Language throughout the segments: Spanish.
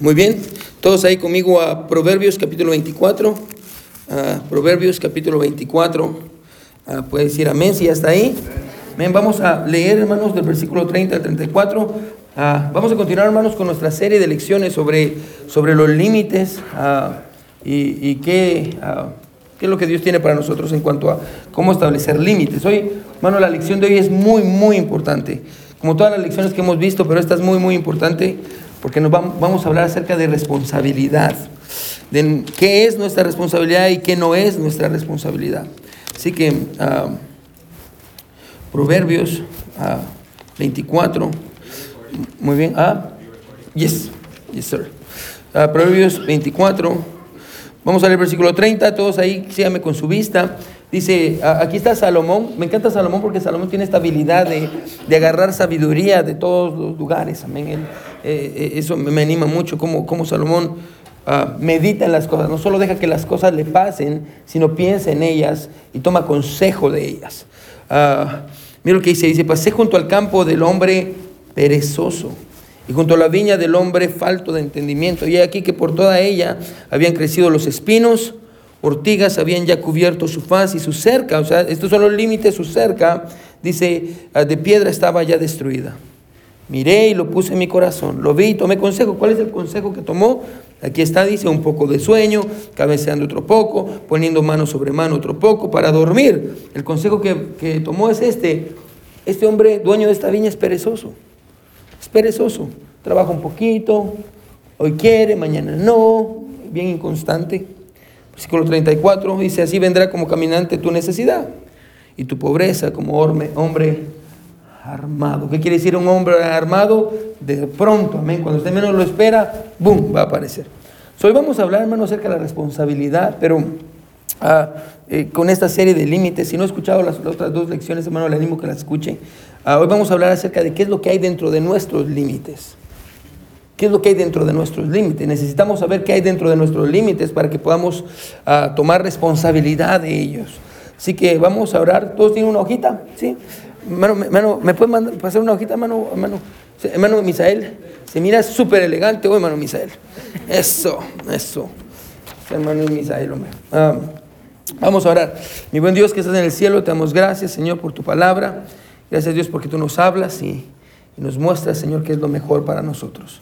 Muy bien, todos ahí conmigo a Proverbios capítulo 24. a Proverbios capítulo 24. Ah, puede decir amén si ya está ahí. Amén. Vamos a leer, hermanos, del versículo 30 al 34. Ah, vamos a continuar, hermanos, con nuestra serie de lecciones sobre, sobre los límites ah, y, y qué, qué es lo que Dios tiene para nosotros en cuanto a cómo establecer límites. Hoy, hermano, la lección de hoy es muy, muy importante. Como todas las lecciones que hemos visto, pero esta es muy, muy importante porque nos vamos a hablar acerca de responsabilidad, de qué es nuestra responsabilidad y qué no es nuestra responsabilidad. Así que ah, Proverbios 24, ah, muy bien, ah, yes, yes sir. Ah, Proverbios 24, vamos a leer versículo 30, todos ahí síganme con su vista. Dice, aquí está Salomón, me encanta Salomón porque Salomón tiene esta habilidad de, de agarrar sabiduría de todos los lugares, amén. Eh, eh, eso me anima mucho, como, como Salomón ah, medita en las cosas, no solo deja que las cosas le pasen, sino piensa en ellas y toma consejo de ellas. Uh, mira lo que dice, dice, pasé junto al campo del hombre perezoso y junto a la viña del hombre falto de entendimiento. Y aquí que por toda ella habían crecido los espinos, ortigas habían ya cubierto su faz y su cerca, o sea, estos son los límites, su cerca, dice, ah, de piedra estaba ya destruida. Miré y lo puse en mi corazón, lo vi y tomé consejo. ¿Cuál es el consejo que tomó? Aquí está, dice, un poco de sueño, cabeceando otro poco, poniendo mano sobre mano otro poco para dormir. El consejo que, que tomó es este. Este hombre, dueño de esta viña, es perezoso. Es perezoso. Trabaja un poquito, hoy quiere, mañana no, bien inconstante. Versículo 34 dice, así vendrá como caminante tu necesidad y tu pobreza como hombre armado. ¿Qué quiere decir un hombre armado? De pronto, amén. Cuando usted menos lo espera, ¡boom! va a aparecer. hoy vamos a hablar, hermano, acerca de la responsabilidad, pero ah, eh, con esta serie de límites. Si no ha escuchado las, otras dos lecciones, hermano, le animo que las escuche. Ah, hoy vamos a hablar acerca de qué es lo que hay dentro de nuestros límites. ¿Qué es lo que hay dentro de nuestros límites? Necesitamos saber qué hay dentro de nuestros límites para que podamos ah, tomar responsabilidad de ellos. Así que vamos a orar. ¿Todos tienen una hojita? ¿Sí? Hermano, ¿me puede mandar, pasar una hojita, hermano? Hermano, hermano Misael. Se mira súper elegante hoy, hermano Misael. Eso, eso. Hermano Misael, hombre. Ah, vamos a orar. Mi buen Dios que estás en el cielo, te damos gracias, Señor, por tu palabra. Gracias, Dios, porque tú nos hablas y, nos muestras, Señor, qué es lo mejor para nosotros.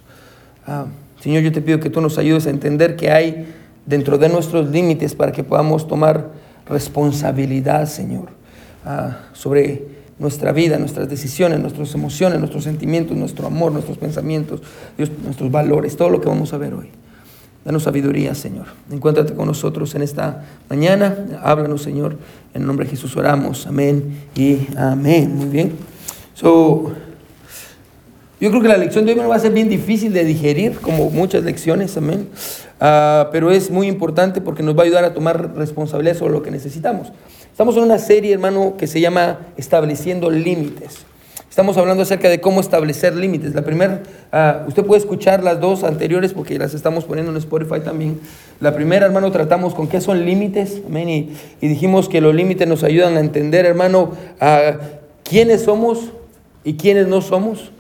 Ah, Señor, yo te pido que tú nos ayudes a entender que hay dentro de nuestros límites para que podamos tomar responsabilidad, Señor, ah, sobre nuestra vida, nuestras decisiones, nuestras emociones, nuestros sentimientos, nuestro amor, nuestros pensamientos, nuestros valores, todo lo que vamos a ver hoy. Danos sabiduría, Señor. Encuéntrate con nosotros en esta mañana. Háblanos, Señor. En el nombre de Jesús oramos. Amén y amén. Muy bien. So, yo creo que la lección de hoy me va a ser bien difícil de digerir, como muchas lecciones, amén. Ah, pero es muy importante porque nos va a ayudar a tomar responsabilidad sobre lo que necesitamos. Estamos en una serie, hermano, que se llama Estableciendo Límites. Estamos hablando acerca de cómo establecer límites. La primera, ah, usted puede escuchar las dos anteriores porque las estamos poniendo en Spotify también. La primera, hermano, tratamos con qué son límites, amén. Y, dijimos que los límites nos ayudan a entender, hermano, a quiénes somos y quiénes no somos.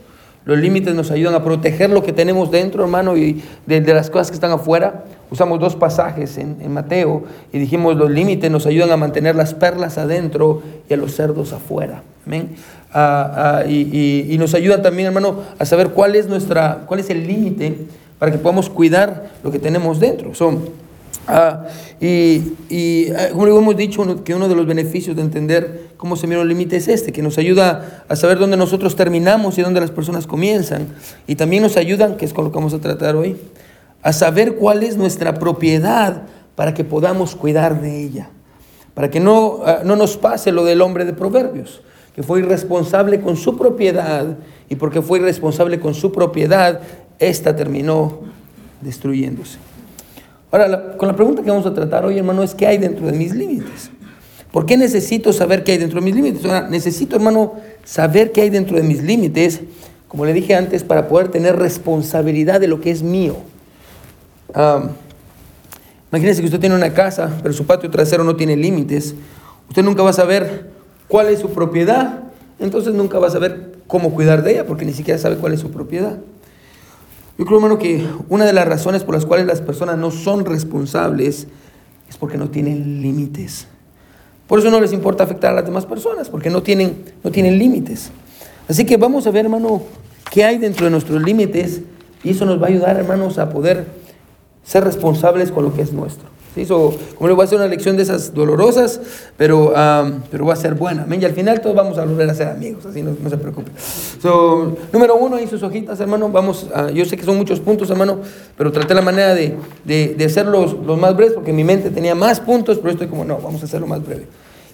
Los límites nos ayudan a proteger lo que tenemos dentro, hermano, y de, las cosas que están afuera. Usamos dos pasajes en, Mateo y dijimos los límites nos ayudan a mantener las perlas adentro y a los cerdos afuera. Amén. Ah, ah, y, nos ayudan también, hermano, a saber cuál es, nuestra, cuál es el límite para que podamos cuidar lo que tenemos dentro. Son, Ah, y, y ah, como hemos dicho, que uno de los beneficios de entender cómo se mira el límite es este, que nos ayuda a saber dónde nosotros terminamos y dónde las personas comienzan. Y también nos ayudan, que es con lo que vamos a tratar hoy, a saber cuál es nuestra propiedad para que podamos cuidar de ella. Para que no, ah, no nos pase lo del hombre de Proverbios, que fue irresponsable con su propiedad y porque fue irresponsable con su propiedad, esta terminó destruyéndose. Ahora, con la pregunta que vamos a tratar hoy, hermano, es qué hay dentro de mis límites. ¿Por qué necesito saber qué hay dentro de mis límites? Necesito, hermano, saber qué hay dentro de mis límites, como le dije antes, para poder tener responsabilidad de lo que es mío. imagínese que usted tiene una casa, pero su patio trasero no tiene límites. Usted nunca va a saber cuál es su propiedad, entonces nunca va a saber cómo cuidar de ella, porque ni siquiera sabe cuál es su propiedad. Yo creo, hermano, que una de las razones por las cuales las personas no son responsables es porque no tienen límites. Por eso no les importa afectar a las demás personas, porque no tienen, no tienen límites. Así que vamos a ver, hermano, qué hay dentro de nuestros límites y eso nos va a ayudar, hermanos, a poder ser responsables con lo que es nuestro. Como le voy a hacer una lección de esas dolorosas, pero, pero va a ser buena. Y al final todos vamos a volver a ser amigos, así no, se preocupe. número uno, ahí sus hojitas, hermano. Vamos yo sé que son muchos puntos, hermano, pero traté la manera de, de, hacerlos los más breves, porque mi mente tenía más puntos, pero estoy como, no, vamos a hacerlo más breve.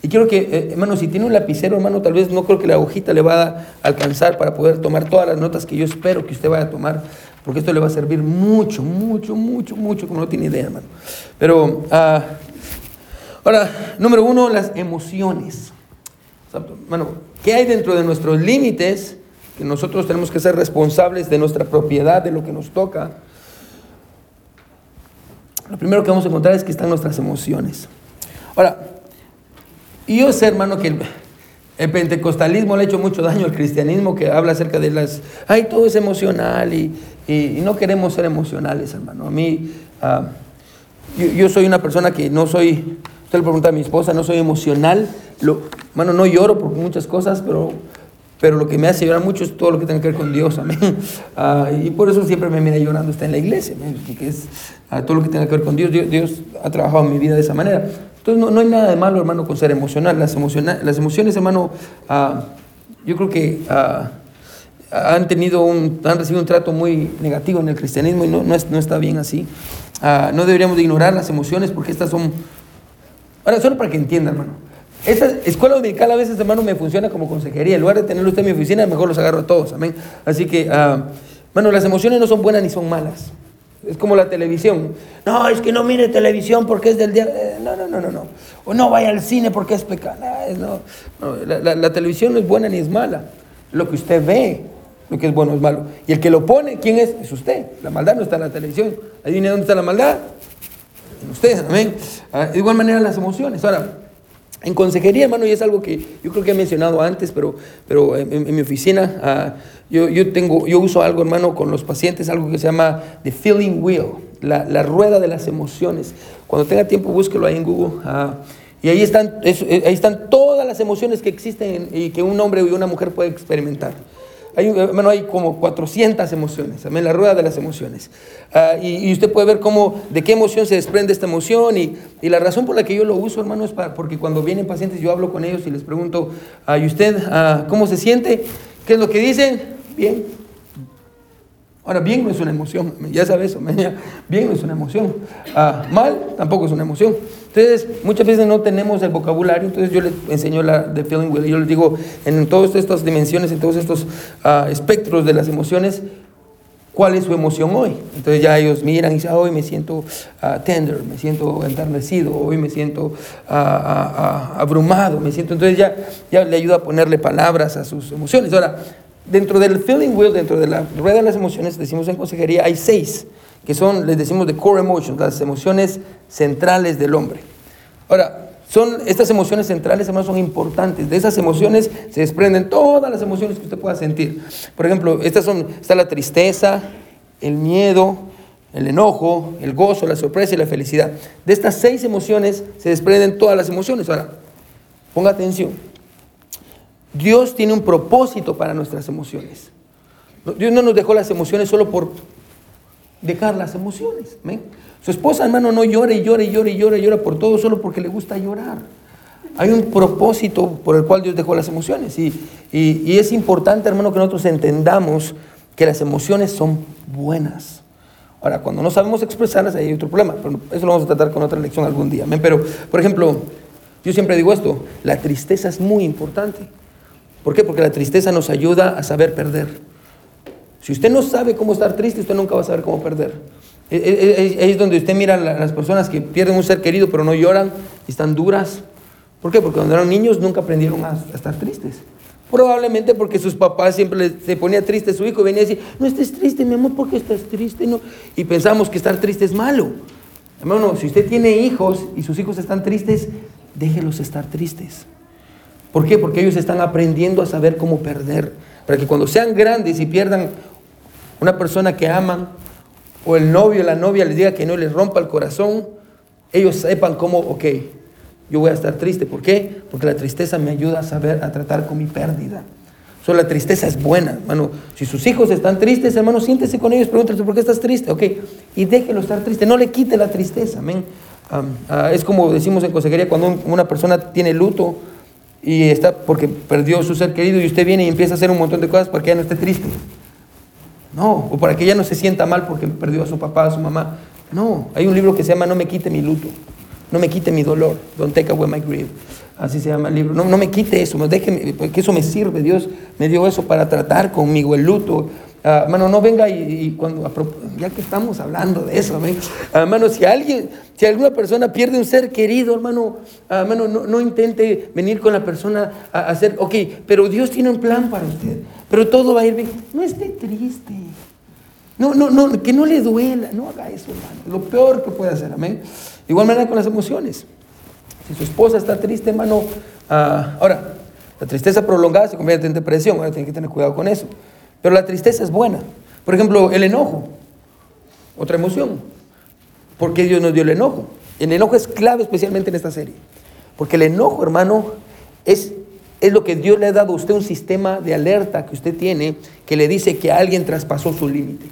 Y quiero que, eh, hermano, si tiene un lapicero, hermano, tal vez no creo que la hojita le va a alcanzar para poder tomar todas las notas que yo espero que usted vaya a tomar porque esto le va a servir mucho, mucho, mucho, mucho, como no tiene idea, hermano. Pero, ah, ahora, número uno, las emociones. Hermano, ¿qué hay dentro de nuestros límites? Que nosotros tenemos que ser responsables de nuestra propiedad, de lo que nos toca. Lo primero que vamos a encontrar es que están nuestras emociones. Ahora, yo sé, hermano, que el pentecostalismo le ha hecho mucho daño al cristianismo que habla acerca de las, ay, todo es emocional y, no queremos ser emocionales, hermano. A mí, ah, yo, soy una persona que no soy, usted le pregunta a mi esposa, no soy emocional, lo, hermano, no lloro por muchas cosas, pero, pero lo que me hace llorar mucho es todo lo que tiene que ver con Dios, amén. Ah, y por eso siempre me mira llorando, está en la iglesia, que es ah, todo lo que tiene que ver con Dios. Dios. Dios ha trabajado en mi vida de esa manera. Entonces no, hay nada de malo, hermano, con ser emocional. Las, las emociones, hermano, ah, yo creo que ah, han tenido un, han recibido un trato muy negativo en el cristianismo y no, no, está bien así. Ah, no deberíamos de ignorar las emociones porque estas son... Ahora, solo para que entienda, hermano. Esta escuela dominical a veces, hermano, me funciona como consejería. En lugar de tenerlo usted en mi oficina, mejor los agarro a todos. Amén. Así que, bueno, las emociones no son buenas ni son malas. Es como la televisión. No, es que no mire televisión porque es del. Eh, no, no, no, no, no. O no vaya al cine porque es pecado. No, la, televisión no es buena ni es mala. Lo que usted ve, lo que es bueno es malo. Y el que lo pone, ¿quién es? Es usted. La maldad no está en la televisión. ¿Adivine dónde está la maldad? En usted, amén. Ah, de igual manera las emociones. Ahora, en consejería, hermano, y es algo que yo creo que he mencionado antes, pero, pero en, mi oficina ah, yo, yo, tengo, yo uso algo, hermano, con los pacientes, algo que se llama the feeling wheel, la, la rueda de las emociones. Cuando tenga tiempo, búsquelo ahí en Google. Ah, y ahí están, eh, ahí están todas las emociones que existen y que un hombre y una mujer puede experimentar. Hay, bueno, hay como 400 emociones, también la rueda de las emociones. Ah, y, usted puede ver cómo, de qué emoción se desprende esta emoción. Y, y, la razón por la que yo lo uso, hermano, es para, porque cuando vienen pacientes yo hablo con ellos y les pregunto, ¿y usted ah, cómo se siente? ¿Qué es lo que dicen? Bien. Ahora, bien no es una emoción, ya sabes eso, bien no es una emoción. Mal tampoco es una emoción. Entonces, muchas veces no tenemos el vocabulario, entonces yo les enseño la de feeling wheel, yo les digo en todas estas dimensiones, en todos estos uh, espectros de las emociones, cuál es su emoción hoy. Entonces ya ellos miran y dicen, hoy me siento uh, tender, me siento enternecido, hoy me siento uh, abrumado, me siento... Entonces ya, ya le ayuda a ponerle palabras a sus emociones. Ahora, dentro del feeling wheel, dentro de la rueda de las emociones, decimos en consejería, hay seis que son, les decimos, de core emotions, las emociones centrales del hombre. Ahora, son, estas emociones centrales, además, son importantes. De esas emociones se desprenden todas las emociones que usted pueda sentir. Por ejemplo, estas son, está la tristeza, el miedo, el enojo, el gozo, la sorpresa y la felicidad. De estas seis emociones se desprenden todas las emociones. Ahora, ponga atención. Dios tiene un propósito para nuestras emociones. Dios no nos dejó las emociones solo por dejar las emociones. Su esposa, hermano, no llora y llora y llora y llora y por todo solo porque le gusta llorar. Hay un propósito por el cual Dios dejó las emociones. Y, y, es importante, hermano, que nosotros entendamos que las emociones son buenas. Ahora, cuando no sabemos expresarlas, hay otro problema. Pero eso lo vamos a tratar con otra lección algún día. Pero, por ejemplo, yo siempre digo esto, la tristeza es muy importante. ¿Por qué? Porque la tristeza nos ayuda a saber perder. Si usted no sabe cómo estar triste, usted nunca va a saber cómo perder. E, e, e, es donde usted mira a las personas que pierden un ser querido pero no lloran y están duras. ¿Por qué? Porque cuando eran niños nunca aprendieron a, estar tristes. Probablemente porque sus papás siempre se ponía triste su hijo y venía a decir, no estés triste, mi amor, ¿por qué estás triste? No. Y pensamos que estar triste es malo. Hermano, si usted tiene hijos y sus hijos están tristes, déjelos estar tristes. ¿Por qué? Porque ellos están aprendiendo a saber cómo perder. Para que cuando sean grandes y pierdan una persona que aman, o el novio o la novia les diga que no les rompa el corazón, ellos sepan cómo, ok, yo voy a estar triste. ¿Por qué? Porque la tristeza me ayuda a saber, a tratar con mi pérdida. So, la tristeza es buena, hermano. Si sus hijos están tristes, hermano, siéntese con ellos, pregúntale, ¿por qué estás triste? Ok, y déjelo estar triste, no le quite la tristeza, amén. Ah, es como decimos en consejería, cuando una persona tiene luto y está porque perdió su ser querido y usted viene y empieza a hacer un montón de cosas para que ya no esté triste. No, o para que ella no se sienta mal porque perdió a su papá, a su mamá. No, hay un libro que se llama No me quite mi luto, no me quite mi dolor, Don't take away my grief. Así se llama el libro. No, no me quite eso, déjeme, porque eso me sirve. Dios me dio eso para tratar conmigo el luto. Uh, mano, no venga y, cuando, ya que estamos hablando de eso, hermano, si alguien, si alguna persona pierde un ser querido, hermano, hermano no, no, intente venir con la persona a hacer, ok, pero Dios tiene un plan para usted, pero todo va a ir bien. No esté triste. No, no, no, que no le duela, no haga eso, hermano. Lo peor que puede hacer, amén. Igual manera con las emociones. Si su esposa está triste, hermano, ahora, la tristeza prolongada se convierte en depresión, ahora tiene que tener cuidado con eso. Pero la tristeza es buena. Por ejemplo, el enojo, otra emoción. ¿Por qué Dios nos dio el enojo? El enojo es clave especialmente en esta serie. Porque el enojo, hermano, es, es lo que Dios le ha dado a usted un sistema de alerta que usted tiene que le dice que alguien traspasó su límite.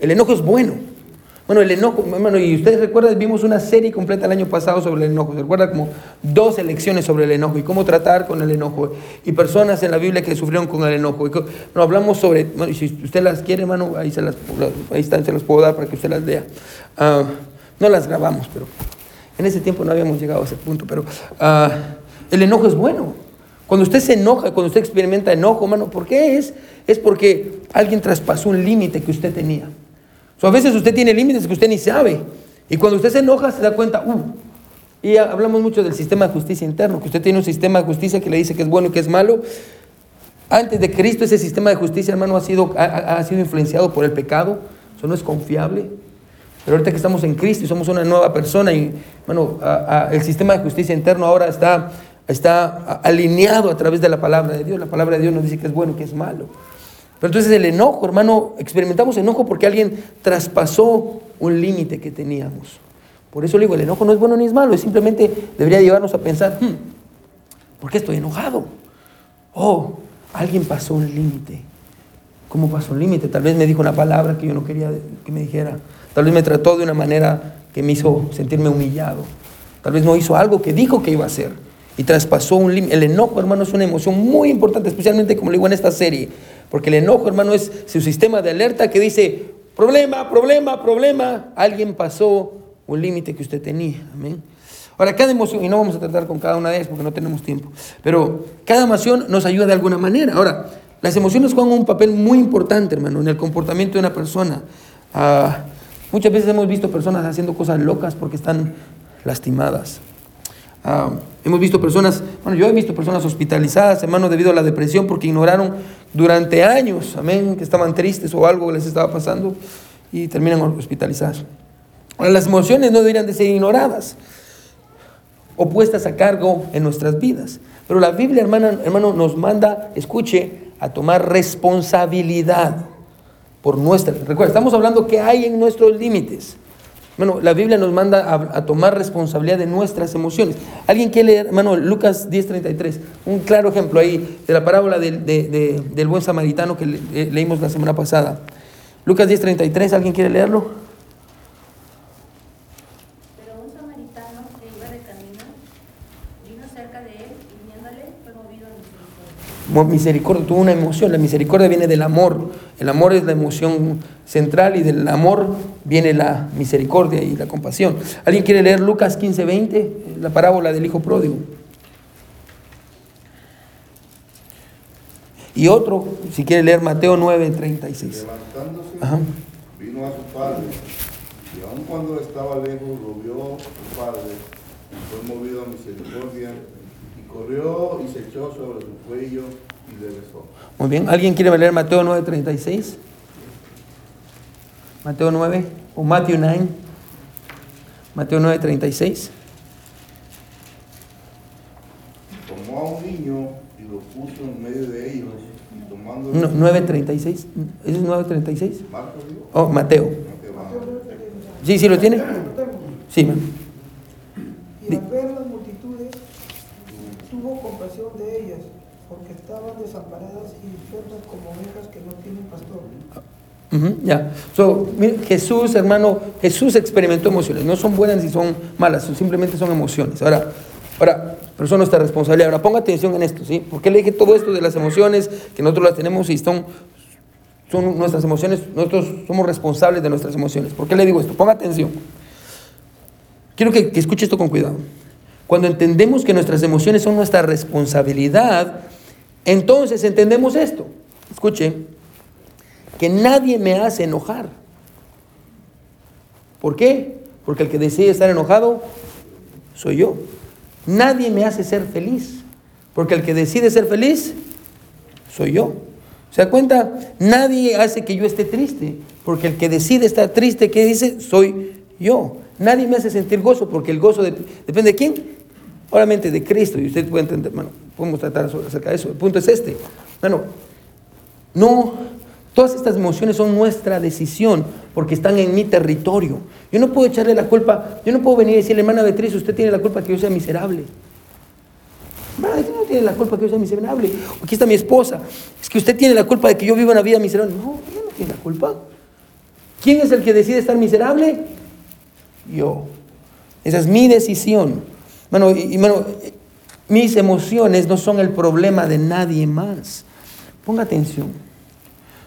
El enojo es bueno. Bueno, el enojo, hermano, y ustedes recuerdan, vimos una serie completa el año pasado sobre el enojo. ¿Se recuerda como dos elecciones sobre el enojo y cómo tratar con el enojo? Y personas en la Biblia que sufrieron con el enojo. no, hablamos sobre, bueno, si usted las quiere, hermano, ahí, se las, ahí están, se las puedo dar para que usted las lea. Ah, no las grabamos, pero en ese tiempo no habíamos llegado a ese punto. Pero ah, el enojo es bueno. Cuando usted se enoja, cuando usted experimenta enojo, hermano, ¿por qué es? Es porque alguien traspasó un límite que usted tenía a veces usted tiene límites que usted ni sabe. Y cuando usted se enoja, se da cuenta, uh, y hablamos mucho del sistema de justicia interno, que usted tiene un sistema de justicia que le dice que es bueno y que es malo. Antes de Cristo ese sistema de justicia, hermano, ha sido, ha, sido influenciado por el pecado. Eso no es confiable. Pero ahorita que estamos en Cristo y somos una nueva persona, y bueno, el sistema de justicia interno ahora está, está alineado a través de la palabra de Dios. La palabra de Dios nos dice que es bueno y que es malo. Pero entonces el enojo, hermano, experimentamos enojo porque alguien traspasó un límite que teníamos. Por eso le digo, el enojo no es bueno ni es malo, es simplemente debería llevarnos a pensar, hmm, ¿por qué estoy enojado? Oh, alguien pasó un límite. ¿Cómo pasó un límite? Tal vez me dijo una palabra que yo no quería que me dijera. Tal vez me trató de una manera que me hizo sentirme humillado. Tal vez no hizo algo que dijo que iba a hacer y traspasó un límite. El enojo, hermano, es una emoción muy importante, especialmente como le digo en esta serie. Porque el enojo, hermano, es su sistema de alerta que dice, problema, problema, problema. Alguien pasó un límite que usted tenía. Amén. Ahora, cada emoción, y no vamos a tratar con cada una de ellas porque no tenemos tiempo, pero cada emoción nos ayuda de alguna manera. Ahora, las emociones juegan un papel muy importante, hermano, en el comportamiento de una persona. Ah, muchas veces hemos visto personas haciendo cosas locas porque están lastimadas. Ah, hemos visto personas, bueno, yo he visto personas hospitalizadas, hermano, debido a la depresión porque ignoraron durante años, amén, que estaban tristes o algo les estaba pasando y terminan hospitalizadas. Ahora, las emociones no deberían de ser ignoradas o puestas a cargo en nuestras vidas. Pero la Biblia, hermano, hermano, nos manda, escuche, a tomar responsabilidad por nuestra. Recuerda, estamos hablando que hay en nuestros límites. Bueno, la Biblia nos manda a, tomar responsabilidad de nuestras emociones. ¿Alguien quiere leer, hermano, Lucas 10:33? Un claro ejemplo ahí de la parábola del buen samaritano que eh, leímos la semana pasada. Lucas 10:33, ¿alguien quiere leerlo? Misericordia, tuvo una emoción. La misericordia viene del amor. El amor es la emoción central y del amor viene la misericordia y la compasión. ¿Alguien quiere leer Lucas 15, 20? La parábola del hijo pródigo. Y otro, si quiere leer Mateo 9, 36. Levantándose, vino a su padre, y aun cuando estaba lejos, lo vio su padre, y fue movido a misericordia corrió y se echó sobre su cuello y le besó. Muy bien, ¿alguien quiere leer Mateo 9:36? Mateo 9 o Mateo 9. Mateo 9:36. Tomó a un niño y lo puso en medio de ellos y. No, 9.36. ¿Ese es 9.36? Marcos, digo. Oh, Mateo. Vamos. Sí, sí, ¿lo tiene? Sí, man. Y al ver las multitudes, tuvo compasión de ellas, porque estaban desamparadas y enfermas como ovejas que no tienen pastor. Ujú, ya. So, mire, Jesús, hermano, Jesús experimentó emociones. No son buenas ni son malas, simplemente son emociones. Ahora, ahora, pero son nuestra responsabilidad. Ahora, ponga atención en esto, ¿sí? Porque le dije todo esto de las emociones, que nosotros las tenemos y son, son nuestras emociones, nosotros somos responsables de nuestras emociones. ¿Por qué le digo esto? Ponga atención. Quiero que, que escuche esto con cuidado. Cuando entendemos que nuestras emociones son nuestra responsabilidad, entonces entendemos esto. Escuche, que nadie me hace enojar. ¿Por qué? Porque el que decide estar enojado soy yo. Nadie me hace ser feliz. Porque el que decide ser feliz soy yo. ¿Se da cuenta? Nadie hace que yo esté triste. Porque el que decide estar triste, ¿qué dice? Soy yo. Nadie me hace sentir gozo. Porque el gozo de- depende de quién. Obviamente de Cristo. Y usted puede entender, bueno, podemos tratar acerca de eso. El punto es este. Bueno, no, todas estas emociones son nuestra decisión porque están en mi territorio. Yo no puedo echarle la culpa, yo no puedo venir y decirle, hermana Beatriz, usted tiene la culpa que yo sea miserable. Hermana Beatriz no tiene la culpa que yo sea miserable. Aquí está mi esposa. Es que usted tiene la culpa de que yo viva una vida miserable. No, ella no tiene la culpa. ¿Quién es el que decide estar miserable? Yo. Esa es mi decisión. Bueno, mis emociones no son el problema de nadie más. Ponga atención.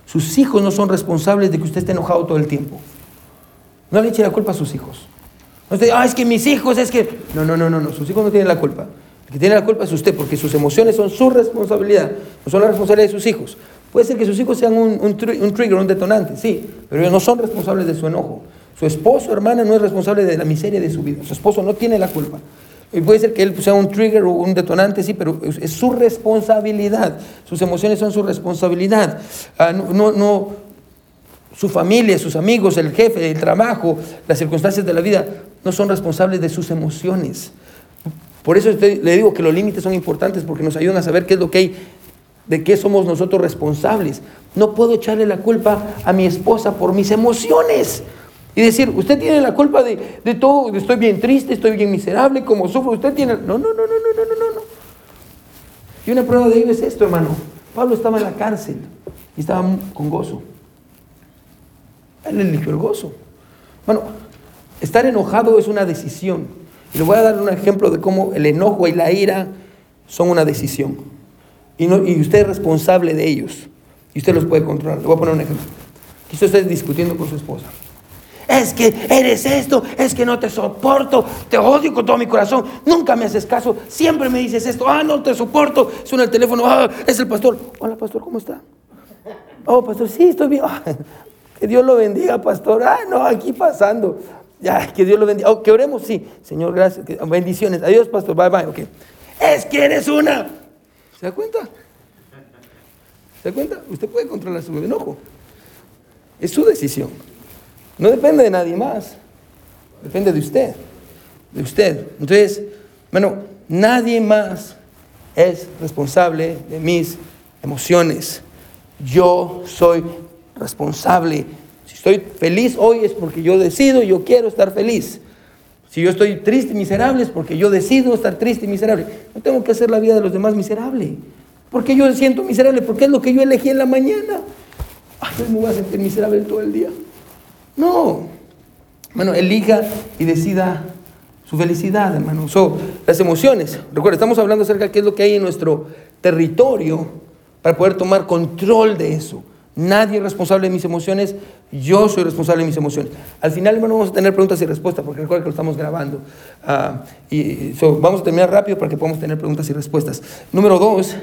Sus hijos no son responsables de que usted esté enojado todo el tiempo. No le eche la culpa a sus hijos. No esté, ah, es que mis hijos, es que... No, no, no, no, no. Sus hijos no tienen la culpa. El que tiene la culpa es usted, porque sus emociones son su responsabilidad, no son la responsabilidad de sus hijos. Puede ser que sus hijos sean un, un un trigger, un detonante, sí, pero ellos no son responsables de su enojo. Su esposo, hermana, no es responsable de la miseria de su vida. Su esposo no tiene la culpa. Y puede ser que él sea un trigger o un detonante, sí, pero es, su responsabilidad. Sus emociones son su responsabilidad. Ah, no, no, su familia, sus amigos, el jefe, el trabajo, las circunstancias de la vida, no son responsables de sus emociones. Por eso le digo que los límites son importantes porque nos ayudan a saber qué es lo que hay, de qué somos nosotros responsables. No puedo echarle la culpa a mi esposa por mis emociones. Y decir, usted tiene la culpa de, de todo, estoy bien triste, estoy bien miserable, como sufro, usted tiene... No, no, no, no, no, no, no, no. Y una prueba de ello es esto, hermano. Pablo estaba en la cárcel y estaba con gozo. Él eligió el gozo. Bueno, estar enojado es una decisión. Y le voy a dar un ejemplo de cómo el enojo y la ira son una decisión. Y, no, y usted es responsable de ellos. Y usted los puede controlar. Le voy a poner un ejemplo. Quizás usted está discutiendo con su esposa. Es que eres esto, es que no te soporto, te odio con todo mi corazón, nunca me haces caso, siempre me dices esto, ah, no te soporto, suena el teléfono, ah, es el pastor. Hola, pastor, ¿cómo está? Oh, pastor, sí, estoy bien. Ah, que Dios lo bendiga, pastor. Ah, no, aquí pasando. Ya, que Dios lo bendiga. Oh, que oremos, sí. Señor, gracias. bendiciones. Adiós, pastor. Bye, bye. Ok. Es que eres una. ¿Se da cuenta? ¿Se da cuenta? Usted puede controlar su enojo. Es su decisión. No depende de nadie más. Depende de usted. De usted. Entonces, bueno, nadie más es responsable de mis emociones. Yo soy responsable. Si estoy feliz hoy es porque yo decido, yo quiero estar feliz. Si yo estoy triste y miserable es porque yo decido estar triste y miserable. No tengo que hacer la vida de los demás miserable. Porque yo siento miserable, porque es lo que yo elegí en la mañana. Ay, me voy a sentir miserable todo el día. No. Bueno, elija y decida su felicidad, hermano. So, las emociones. Recuerda, estamos hablando acerca de qué es lo que hay en nuestro territorio para poder tomar control de eso. Nadie es responsable de mis emociones, yo soy responsable de mis emociones. Al final, hermano, vamos a tener preguntas y respuestas, porque recuerda que lo estamos grabando. Ah, y vamos a terminar rápido para que podamos tener preguntas y respuestas. Número dos,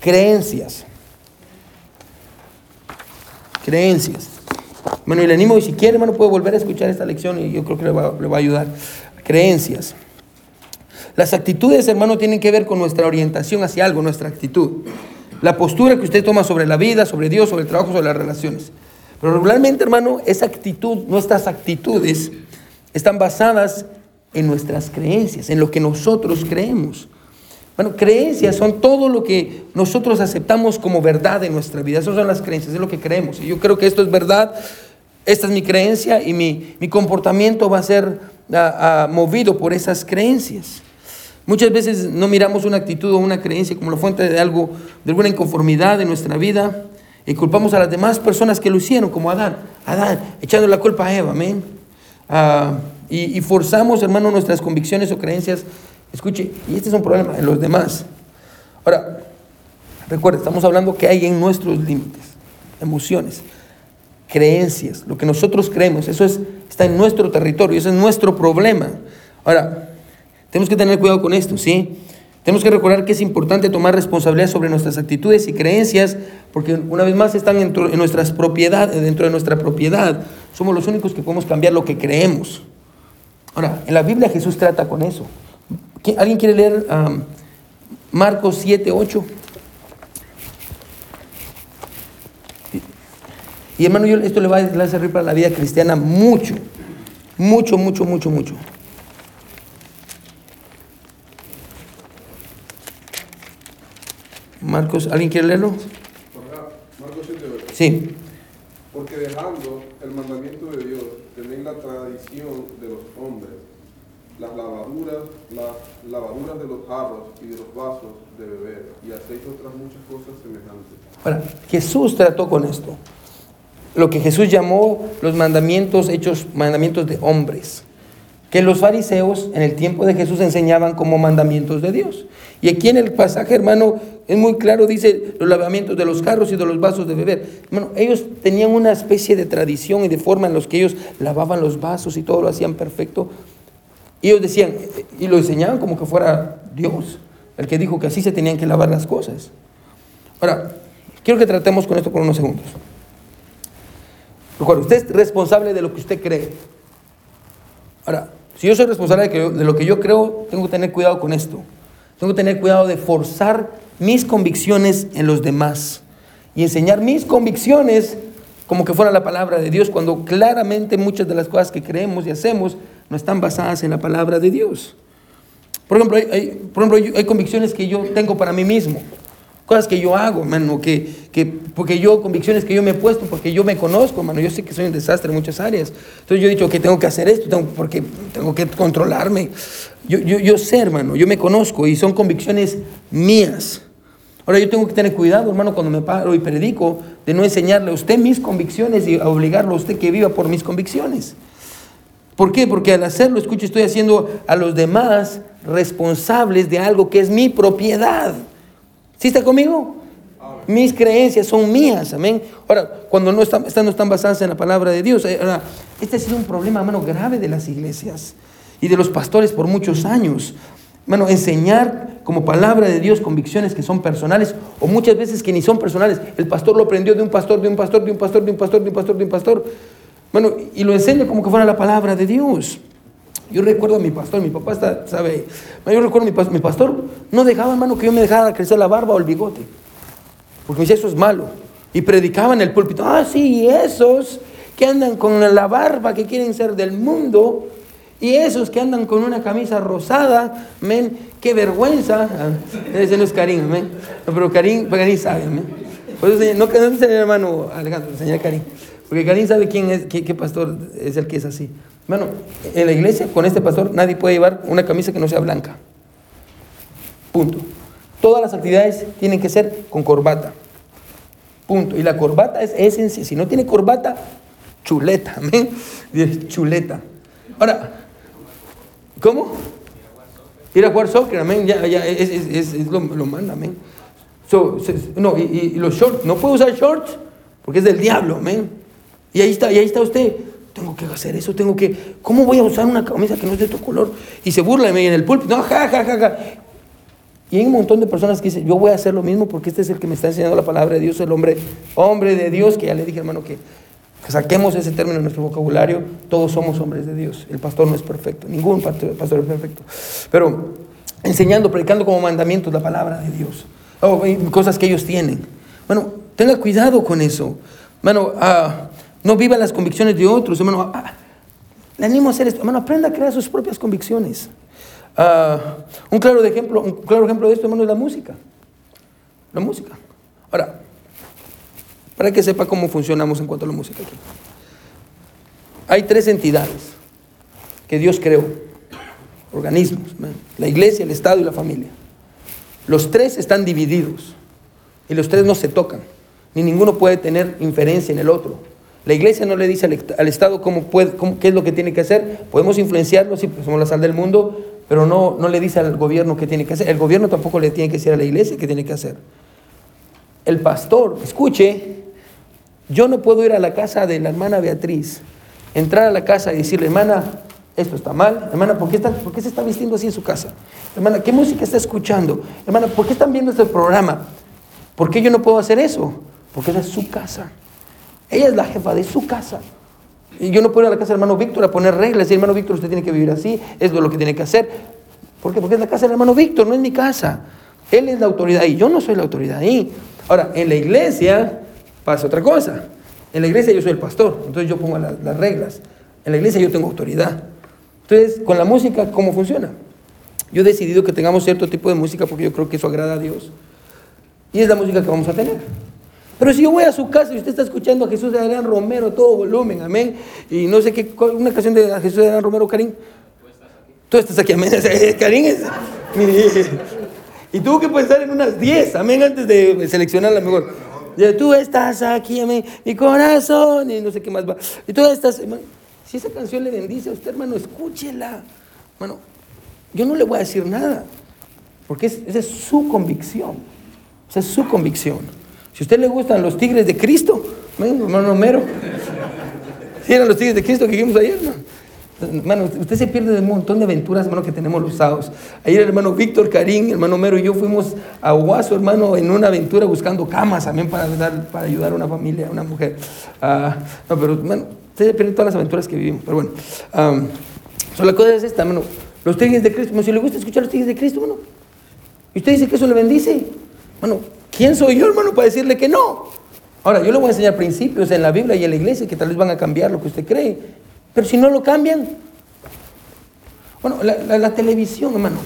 creencias. Creencias. Bueno, y le animo, y si quiere, hermano, puede volver a escuchar esta lección y yo creo que le va, le va a ayudar. Creencias. Las actitudes, hermano, tienen que ver con nuestra orientación hacia algo, nuestra actitud. La postura que usted toma sobre la vida, sobre Dios, sobre el trabajo, sobre las relaciones. Pero regularmente, hermano, esa actitud, nuestras actitudes, están basadas en nuestras creencias, en lo que nosotros creemos. Bueno, creencias son todo lo que nosotros aceptamos como verdad en nuestra vida. Esas son las creencias, es lo que creemos. Y yo creo que esto es verdad, esta es mi creencia y mi, mi comportamiento va a ser ah, ah, movido por esas creencias. Muchas veces no miramos una actitud o una creencia como la fuente de algo, de alguna inconformidad en nuestra vida y culpamos a las demás personas que lo hicieron, como Adán. Adán, echando la culpa a Eva, amén. Ah, y, y forzamos, hermano, nuestras convicciones o creencias Escuche, y este es un problema en los demás. Ahora, recuerda, estamos hablando que hay en nuestros límites, emociones, creencias, lo que nosotros creemos, eso es, está en nuestro territorio, ese es nuestro problema. Ahora, tenemos que tener cuidado con esto, ¿sí? Tenemos que recordar que es importante tomar responsabilidad sobre nuestras actitudes y creencias, porque una vez más están en, nuestras propiedades, dentro de nuestra propiedad. Somos los únicos que podemos cambiar lo que creemos. Ahora, en la Biblia Jesús trata con eso. ¿Alguien quiere leer Marcos 7, 8? Y hermano, yo, esto le va, a servir para la vida cristiana mucho, mucho, mucho, mucho, mucho. Marcos, ¿alguien quiere leerlo? Marcos 7, 8. Sí. Porque dejando el mandamiento de Dios, tenéis la tradición de los hombres las lavaduras, las lavaduras de los jarros y de los vasos de beber, y hacéis otras muchas cosas semejantes. Ahora, Jesús trató con esto. Lo que Jesús llamó los mandamientos hechos mandamientos de hombres, que los fariseos en el tiempo de Jesús enseñaban como mandamientos de Dios. Y aquí en el pasaje, hermano, es muy claro, dice los lavamientos de los jarros y de los vasos de beber. Hermano, ellos tenían una especie de tradición y de forma en los que ellos lavaban los vasos y todo lo hacían perfecto. Y ellos decían, y lo enseñaban como que fuera Dios, el que dijo que así se tenían que lavar las cosas. Ahora, quiero que tratemos con esto por unos segundos. Recuerda, usted es responsable de lo que usted cree. Ahora, si yo soy responsable de, lo que yo creo, tengo que tener cuidado con esto. Tengo que tener cuidado de forzar mis convicciones en los demás y enseñar mis convicciones como que fuera la palabra de Dios, cuando claramente muchas de las cosas que creemos y hacemos no están basadas en la palabra de Dios. Por ejemplo, hay, por ejemplo, hay convicciones que yo tengo para mí mismo, cosas que yo hago, hermano, que, que, porque yo, convicciones que yo me he puesto, porque yo me conozco, hermano, yo sé que soy un desastre en muchas áreas. Entonces yo he dicho que tengo que hacer esto, porque tengo que controlarme. Yo, yo, yo sé, hermano, yo me conozco y son convicciones mías. Ahora yo tengo que tener cuidado, hermano, cuando me paro y predico, de no enseñarle a usted mis convicciones y obligarlo a usted que viva por mis convicciones. ¿Por qué? Porque al hacerlo, escuche, estoy haciendo a los demás responsables de algo que es mi propiedad. ¿Sí está conmigo? Mis creencias son mías, amén. Ahora, cuando no están, no están basadas en la palabra de Dios, eh, ahora, este ha sido un problema, hermano, grave de las iglesias y de los pastores por muchos años. Bueno, enseñar como palabra de Dios convicciones que son personales o muchas veces que ni son personales. El pastor lo aprendió de un pastor, de un pastor, de un pastor, de un pastor, de un pastor, de un pastor. Bueno, y lo enseña como que fuera la palabra de Dios. Yo recuerdo a mi pastor, mi papá está, sabe, yo recuerdo a mi mi pastor no dejaba, hermano, que yo me dejara crecer la barba o el bigote. Porque me decía, eso es malo. Y predicaba en el púlpito, ah, sí, esos que andan con la barba, que quieren ser del mundo, y esos que andan con una camisa rosada, men, qué vergüenza. Ese no es Karim, men. No, pero Karim, Karim sabe, men. No, no el hermano Alejandro, señor Karim. Porque Karim sabe quién es, qué, pastor es el que es así. Bueno, en la iglesia con este pastor nadie puede llevar una camisa que no sea blanca. Punto. Todas las actividades tienen que ser con corbata. Punto. Y la corbata es esencia. Si no tiene corbata, chuleta. Amén. Chuleta. Ahora, ¿cómo? Ir a jugar soccer, amén. Ya, ya, es, es, es lo, lo, manda, amén. no, y, y, los shorts, no puedo usar shorts porque es del diablo, amén. Y ahí está, y ahí está usted. Tengo que hacer eso, tengo que. ¿Cómo voy a usar una camisa que no es de tu color? Y se burla de mí en el púlpito. No, ja, ja, ja, ja. Y hay un montón de personas que dicen, yo voy a hacer lo mismo porque este es el que me está enseñando la palabra de Dios, el hombre, hombre de Dios, que ya le dije, hermano, que, saquemos ese término en nuestro vocabulario. Todos somos hombres de Dios. El pastor no es perfecto, ningún pastor, es perfecto. Pero enseñando, predicando como mandamientos la palabra de Dios. Oh, cosas que ellos tienen. Bueno, tenga cuidado con eso. Bueno, ah, no viva las convicciones de otros, hermano. Ah, le animo a hacer esto. Hermano, aprenda a crear sus propias convicciones. Ah, un, claro ejemplo, un claro ejemplo de esto, hermano, es la música. La música. Ahora, para que sepa cómo funcionamos en cuanto a la música aquí. Hay tres entidades que Dios creó, organismos, la iglesia, el Estado y la familia. Los tres están divididos y los tres no se tocan, ni ninguno puede tener inferencia en el otro. La iglesia no le dice al, Estado cómo puede, qué es lo que tiene que hacer. Podemos influenciarlo, sí, pues somos la sal del mundo, pero no, no le dice al gobierno qué tiene que hacer. El gobierno tampoco le tiene que decir a la iglesia qué tiene que hacer. El pastor, escuche, yo no puedo ir a la casa de la hermana Beatriz, entrar a la casa y decirle, hermana, esto está mal. Hermana, ¿por qué, está, ¿por qué se está vistiendo así en su casa? Hermana, ¿qué música está escuchando? Hermana, ¿por qué están viendo este programa? ¿Por qué yo no puedo hacer eso? Porque es su casa. Ella es la jefa de su casa. Y yo no puedo ir a la casa del hermano Víctor a poner reglas. Y hermano Víctor, usted tiene que vivir así, es lo que tiene que hacer. ¿Por qué? Porque es la casa del hermano Víctor, no es mi casa. Él es la autoridad y yo no soy la autoridad ahí. Ahora, en la iglesia pasa otra cosa. En la iglesia yo soy el pastor, entonces yo pongo las reglas. En la iglesia yo tengo autoridad. Entonces, con la música, ¿cómo funciona? Yo he decidido que tengamos cierto tipo de música porque yo creo que eso agrada a Dios. Y es la música que vamos a tener. Pero si yo voy a su casa y usted está escuchando a Jesús de Adrián Romero, todo volumen, amén. Y no sé qué, una canción de Jesús de Adrián Romero, Karim. Tú estás aquí, amén. Karim es. Y tuvo que pensar en unas 10, amén, antes de seleccionar la mejor. Tú estás aquí, amén, mi corazón, y no sé qué más va. Y tú estás, si esa canción le bendice a usted, hermano, escúchela. Bueno, yo no le voy a decir nada, porque esa es su convicción. Esa es su convicción. Si a usted le gustan los tigres de Cristo, hermano Homero, si eran los tigres de Cristo que vimos ayer, Hermano, usted se pierde de un montón de aventuras, hermano, que tenemos los sábados. Ayer el hermano Víctor Karim, hermano Homero y yo fuimos a Huaso, hermano, en una aventura buscando camas también para, para ayudar a una familia, a una mujer. Ah, no, pero, hermano, Ustedes pierden todas las aventuras que vivimos. Pero bueno, la cosa es esta, hermano. Los tigres de Cristo, si le gusta escuchar los tigres de Cristo, hermano. Y usted dice que eso le bendice. Bueno, ¿quién soy yo, hermano, para decirle que no? Ahora, yo le voy a enseñar principios en la Biblia y en la iglesia que tal vez van a cambiar lo que usted cree. Pero si no lo cambian. Bueno, la, televisión, hermano.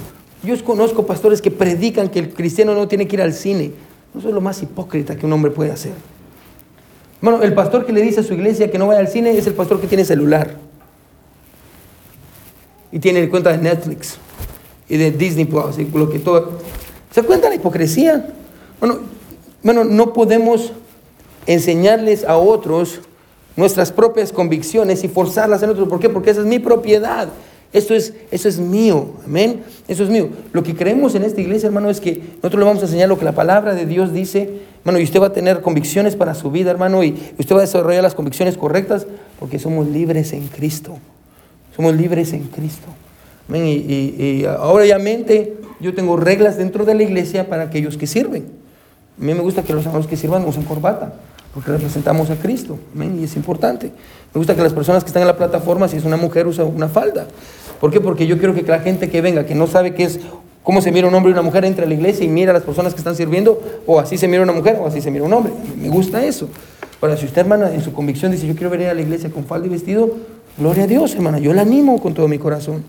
Yo conozco pastores que predican que el cristiano no tiene que ir al cine. Eso es lo más hipócrita que un hombre puede hacer. Bueno, el pastor que le dice a su iglesia que no vaya al cine es el pastor que tiene celular. Y tiene cuenta de Netflix y de Disney Plus y lo que todo. ¿Se cuenta la hipocresía? Bueno, bueno, no podemos enseñarles a otros nuestras propias convicciones y forzarlas en otros. ¿Por qué? Porque esa es mi propiedad. Esto es, eso es mío, amén. Eso es mío. Lo que creemos en esta iglesia, hermano, es que nosotros le vamos a enseñar lo que la palabra de Dios dice, hermano, y usted va a tener convicciones para su vida, hermano, y usted va a desarrollar las convicciones correctas porque somos libres en Cristo. Somos libres en Cristo. Amén. Y, obviamente yo tengo reglas dentro de la iglesia para aquellos que sirven. A mí me gusta que los hermanos que sirvan usen corbata porque representamos a Cristo. Amén. Y es importante. Me gusta que las personas que están en la plataforma, si es una mujer, usa una falda. ¿Por qué? Porque yo quiero que la gente que venga, que no sabe qué es, cómo se mira un hombre y una mujer, entre a la iglesia y mira a las personas que están sirviendo, o así se mira una mujer, o así se mira un hombre. Me gusta eso. Ahora, si usted, hermana, en su convicción dice, yo quiero venir a la iglesia con falda y vestido, gloria a Dios, hermana, yo la animo con todo mi corazón.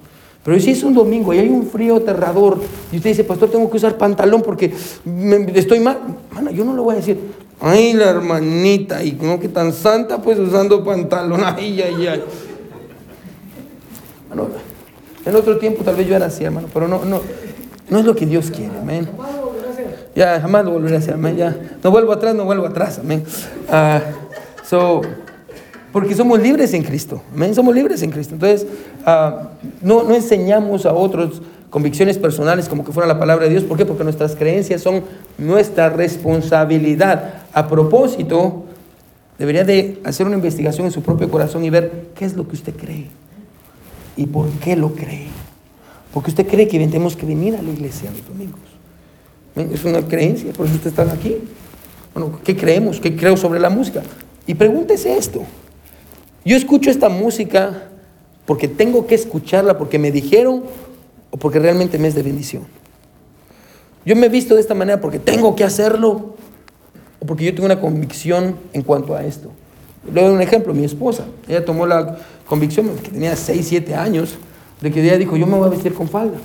Pero si es un domingo y hay un frío aterrador y usted dice, pastor, tengo que usar pantalón porque estoy mal, hermana, yo no le voy a decir, ay, la hermanita, y como que tan santa, pues usando pantalón, ay, ay, ay. En otro tiempo tal vez yo era así, hermano, pero no, no, no es lo que Dios quiere, amén. Ya, jamás lo volveré a hacer, amén. Ya, no vuelvo atrás, no vuelvo atrás, amén. Uh, so, porque somos libres en Cristo, amén. Somos libres en Cristo. Entonces, uh, no, no enseñamos a otros convicciones personales como que fuera la palabra de Dios. ¿Por qué? Porque nuestras creencias son nuestra responsabilidad. A propósito, debería de hacer una investigación en su propio corazón y ver qué es lo que usted cree y por qué lo cree. Porque usted cree que tenemos que venir a la iglesia los domingos. Es una creencia, por eso usted está aquí. Bueno, ¿qué creemos? ¿Qué creo sobre la música? Y pregúntese esto. Yo escucho esta música porque tengo que escucharla, porque me dijeron o porque realmente me es de bendición. Yo me he visto de esta manera porque tengo que hacerlo o porque yo tengo una convicción en cuanto a esto. Le doy un ejemplo, mi esposa, ella tomó la convicción, que tenía 6, 7 años, de que ella dijo, yo me voy a vestir con falda.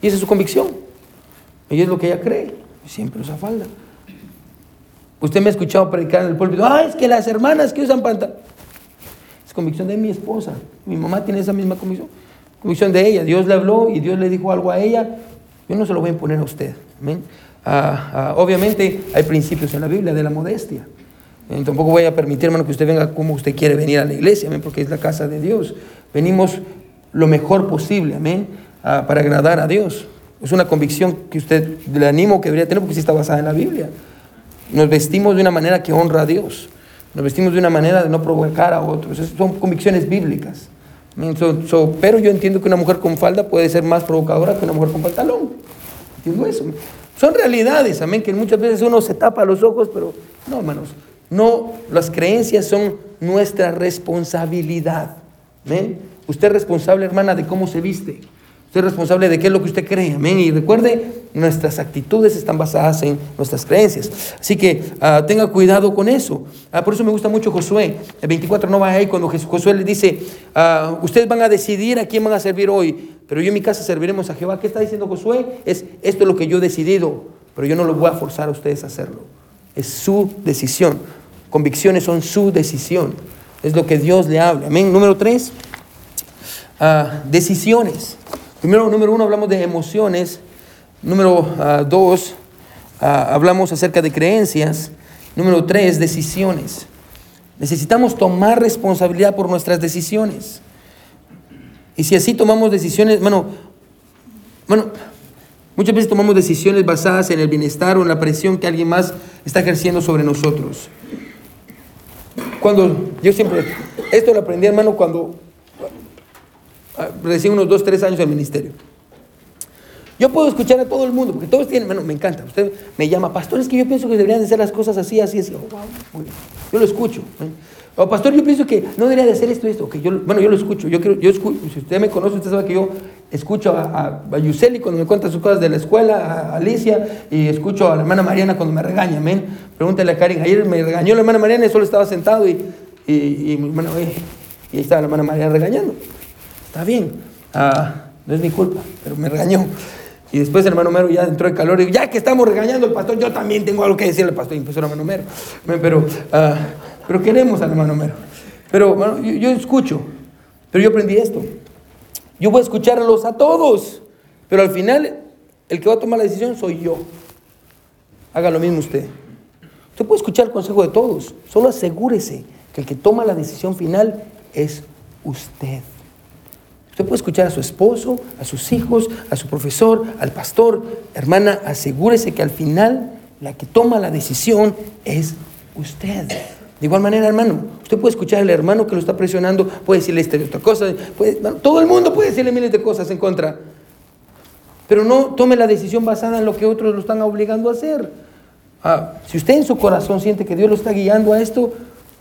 Y esa es su convicción. Ella es lo que ella cree. Siempre usa falda. Usted me ha escuchado predicar en el púlpito. Ah, es que las hermanas que usan pantalón. Convicción de mi esposa. Mi mamá tiene esa misma convicción. Convicción de ella. Dios le habló y Dios le dijo algo a ella. Yo no se lo voy a imponer a usted. Amén. Ah, ah, obviamente hay principios en la Biblia de la modestia. Eh, tampoco voy a permitir, hermano, que usted venga como usted quiere venir a la iglesia, amén, porque es la casa de Dios. Venimos lo mejor posible, amén, ah, para agradar a Dios. Es una convicción que usted le animo que debería tener porque sí está basada en la Biblia. Nos vestimos de una manera que honra a Dios. Nos vestimos de una manera de no provocar a otros. Son convicciones bíblicas. pero yo entiendo que una mujer con falda puede ser más provocadora que una mujer con pantalón. Entiendo eso. Son realidades, amén, que muchas veces uno se tapa los ojos, pero no, hermanos. No, las creencias son nuestra responsabilidad. ¿Amén? Usted es responsable, hermana, de cómo se viste. Usted es responsable de qué es lo que usted cree. Amén. Y recuerde, nuestras actitudes están basadas en nuestras creencias. Así que ah, tenga cuidado con eso. Ah, por eso me gusta mucho Josué. El 24 no va ahí cuando Josué le dice, ah, ustedes van a decidir a quién van a servir hoy, pero yo en mi casa serviremos a Jehová. ¿Qué está diciendo Josué? Es esto es lo que yo he decidido, pero yo no lo voy a forzar a ustedes a hacerlo. Es su decisión. Convicciones son su decisión. Es lo que Dios le habla. Amén. Número tres, decisiones. Primero, número uno, hablamos de emociones. Número ah, dos, ah, hablamos acerca de creencias. Número tres, decisiones. Necesitamos tomar responsabilidad por nuestras decisiones. Y si así tomamos decisiones, bueno, bueno, muchas veces tomamos decisiones basadas en el bienestar o en la presión que alguien más está ejerciendo sobre nosotros. Cuando yo siempre, esto lo aprendí hermano cuando recién unos dos, tres años en el ministerio. Yo puedo escuchar a todo el mundo, porque todos tienen, bueno, me encanta. Usted me llama, pastor, es que yo pienso que deberían de hacer las cosas así, así, así. Oh, yo lo escucho. ¿eh? O pastor, yo pienso que no debería de hacer esto, esto. Que yo, bueno, yo lo escucho. Yo quiero, yo escucho. Si usted me conoce, usted sabe que yo escucho a, a, Yuseli cuando me cuenta sus cosas de la escuela, a Alicia, y escucho a la hermana Mariana cuando me regaña. Amén. Pregúntale a Karin. Ayer me regañó la hermana Mariana y solo estaba sentado y, y, bueno, eh, y ahí estaba la hermana Mariana regañando. Está bien, ah, no es mi culpa, pero me regañó. Y después el hermano Mero ya entró en calor y dijo, ya que estamos regañando al pastor, yo también tengo algo que decirle al pastor. Y empezó el hermano Mero. Pero, ah, pero queremos al hermano Mero. Pero yo, yo, escucho, pero yo aprendí esto. Yo voy a escucharlos a todos, pero al final el que va a tomar la decisión soy yo. Haga lo mismo usted. Usted puede escuchar el consejo de todos, solo asegúrese que el que toma la decisión final es usted. Usted puede escuchar a su esposo, a sus hijos, a su profesor, al pastor. Hermana, asegúrese que al final la que toma la decisión es usted. De igual manera, hermano, usted puede escuchar al hermano que lo está presionando, puede decirle esta otra cosa, todo el mundo puede decirle miles de cosas en contra. Pero no tome la decisión basada en lo que otros lo están obligando a hacer. Ah, si usted en su corazón siente que Dios lo está guiando a esto,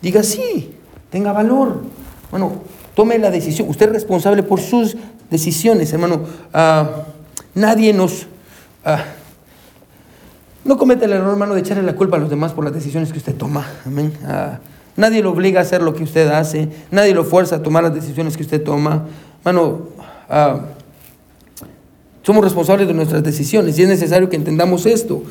diga sí, tenga valor. Bueno, Tome la decisión. Usted es responsable por sus decisiones, hermano. Ah, nadie nos... Ah, no cometa el error, hermano, de echarle la culpa a los demás por las decisiones que usted toma. Amén. Ah, nadie lo obliga a hacer lo que usted hace. Nadie lo fuerza a tomar las decisiones que usted toma. Hermano, somos responsables de nuestras decisiones y es necesario que entendamos esto.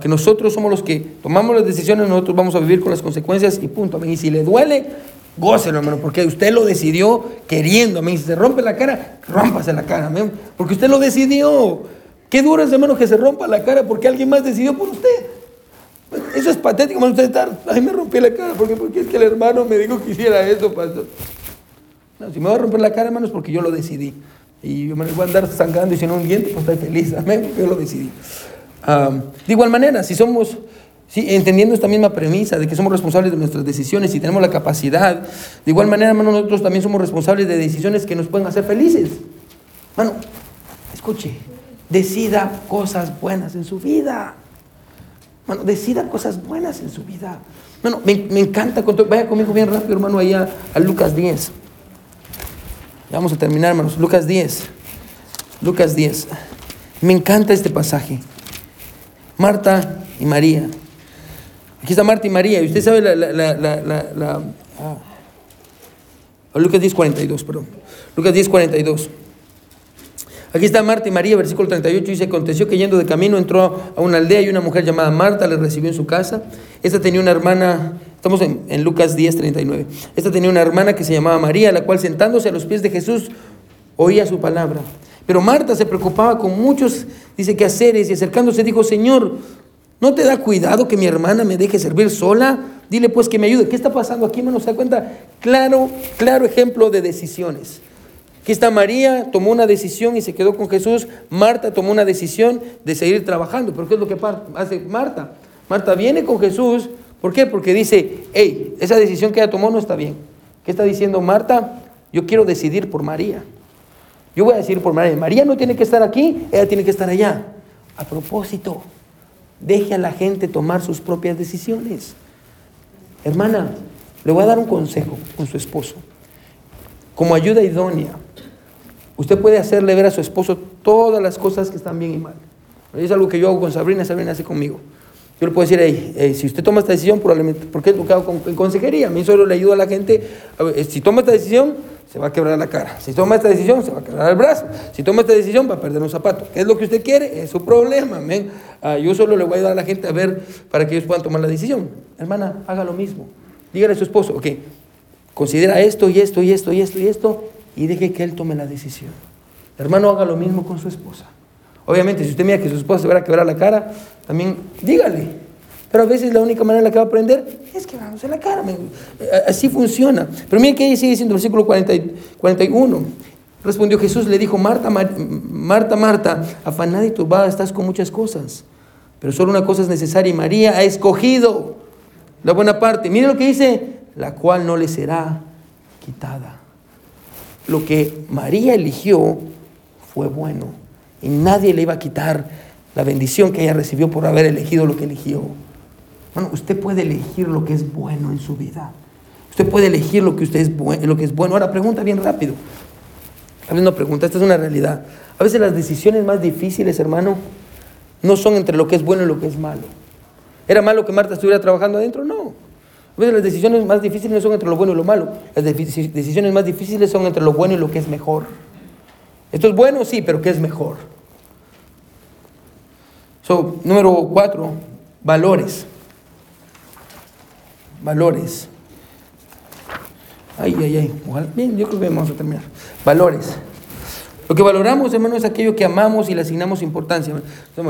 que nosotros somos los que tomamos las decisiones, nosotros vamos a vivir con las consecuencias y punto. Y si le duele, Gócelo, hermano, porque usted lo decidió queriendo. Amén. Si se rompe la cara, rómpase la cara, amén. Porque usted lo decidió. Qué duro es, hermano, que se rompa la cara porque alguien más decidió por usted. Eso es patético, hermano. Usted está, ay, me rompí la cara. porque Porque es que el hermano me dijo que hiciera eso, pastor. No, si me va a romper la cara, hermano, es porque yo lo decidí. Y yo me voy a andar sangrando y si no un diente, pues estoy feliz. Amén. Yo lo decidí. de igual manera, si somos Sí, entendiendo esta misma premisa de que somos responsables de nuestras decisiones y tenemos la capacidad, de igual manera, hermano, nosotros también somos responsables de decisiones que nos pueden hacer felices. Bueno, escuche, decida cosas buenas en su vida. Bueno, decida cosas buenas en su vida. Bueno, me, encanta, vaya conmigo bien rápido, hermano, allá a Lucas 10. Ya vamos a terminar, hermanos. Lucas 10. Lucas 10. Me encanta este pasaje. Marta y María Aquí está Marta y María, y usted sabe la, la, la, ah. Lucas 10, 42, perdón. Lucas 10, 42. Aquí está Marta y María, versículo 38, dice, aconteció que yendo de camino entró a una aldea y una mujer llamada Marta le recibió en su casa. Esta tenía una hermana, estamos en, en Lucas 10, 39. Esta tenía una hermana que se llamaba María, la cual sentándose a los pies de Jesús oía su palabra. Pero Marta se preocupaba con muchos, dice, quehaceres y acercándose dijo, Señor, ¿no te da cuidado que mi hermana me deje servir sola? Dile pues que me ayude. ¿Qué está pasando aquí, hermano? ¿Se da cuenta? Claro, claro ejemplo de decisiones. Aquí está María, tomó una decisión y se quedó con Jesús. Marta tomó una decisión de seguir trabajando. ¿Pero qué es lo que hace Marta? Marta viene con Jesús. ¿Por qué? Porque dice, hey, esa decisión que ella tomó no está bien. ¿Qué está diciendo Marta? Yo quiero decidir por María. Yo voy a decir por María. María no tiene que estar aquí, ella tiene que estar allá. A propósito, deje a la gente tomar sus propias decisiones. Hermana, le voy a dar un consejo con su esposo. Como ayuda idónea, usted puede hacerle ver a su esposo todas las cosas que están bien y mal. Es algo que yo hago con Sabrina, Sabrina hace conmigo. Yo le puedo decir, hey, si usted toma esta decisión, probablemente, porque es lo que hago en consejería, a mí solo le ayudo a la gente, si toma esta decisión, se va a quebrar la cara. Si toma esta decisión, se va a quebrar el brazo. Si toma esta decisión, va a perder un zapato. ¿Qué es lo que usted quiere? Es su problema. amén. Ah, yo solo le voy a ayudar a la gente a ver para que ellos puedan tomar la decisión. Hermana, haga lo mismo. Dígale a su esposo, ok, considera esto y esto y esto y esto y esto y deje que él tome la decisión. Hermano, haga lo mismo con su esposa. Obviamente, si usted mira que su esposa se va a quebrar la cara, también dígale, pero a veces la única manera en la que va a aprender es que vamos a la cara. Así funciona. Pero mire que sigue diciendo versículo 41. Respondió Jesús, le dijo, Marta, Marta, Marta, afanada y turbada estás con muchas cosas. Pero solo una cosa es necesaria y María ha escogido la buena parte. Mire lo que dice, la cual no le será quitada. Lo que María eligió fue bueno y nadie le iba a quitar la bendición que ella recibió por haber elegido lo que eligió. Bueno, usted puede elegir lo que es bueno en su vida. Usted puede elegir lo que, usted es, lo que es bueno. Ahora, pregunta bien rápido. A veces no pregunta, esta es una realidad. A veces las decisiones más difíciles, hermano, no son entre lo que es bueno y lo que es malo. ¿Era malo que Marta estuviera trabajando adentro? No. A veces las decisiones más difíciles no son entre lo bueno y lo malo. Las decisiones más difíciles son entre lo bueno y lo que es mejor. Esto es bueno, sí, pero ¿qué es mejor? So, número cuatro, valores valores. Ay, ay, ay. Bien, yo creo que vamos a terminar. Valores. Lo que valoramos, hermano, es aquello que amamos y le asignamos importancia.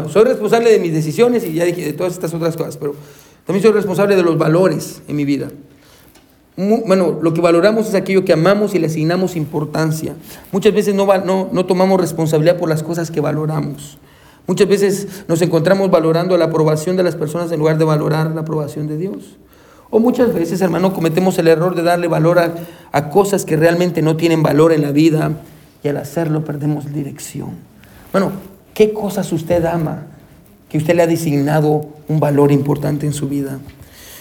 soy responsable de mis decisiones y ya dije de todas estas otras cosas, pero también soy responsable de los valores en mi vida. Bueno, lo que valoramos es aquello que amamos y le asignamos importancia. Muchas veces no, no, no tomamos responsabilidad por las cosas que valoramos. Muchas veces nos encontramos valorando la aprobación de las personas en lugar de valorar la aprobación de Dios. O muchas veces, hermano, cometemos el error de darle valor a, cosas que realmente no tienen valor en la vida y al hacerlo perdemos dirección. Bueno, ¿qué cosas usted ama que usted le ha designado un valor importante en su vida?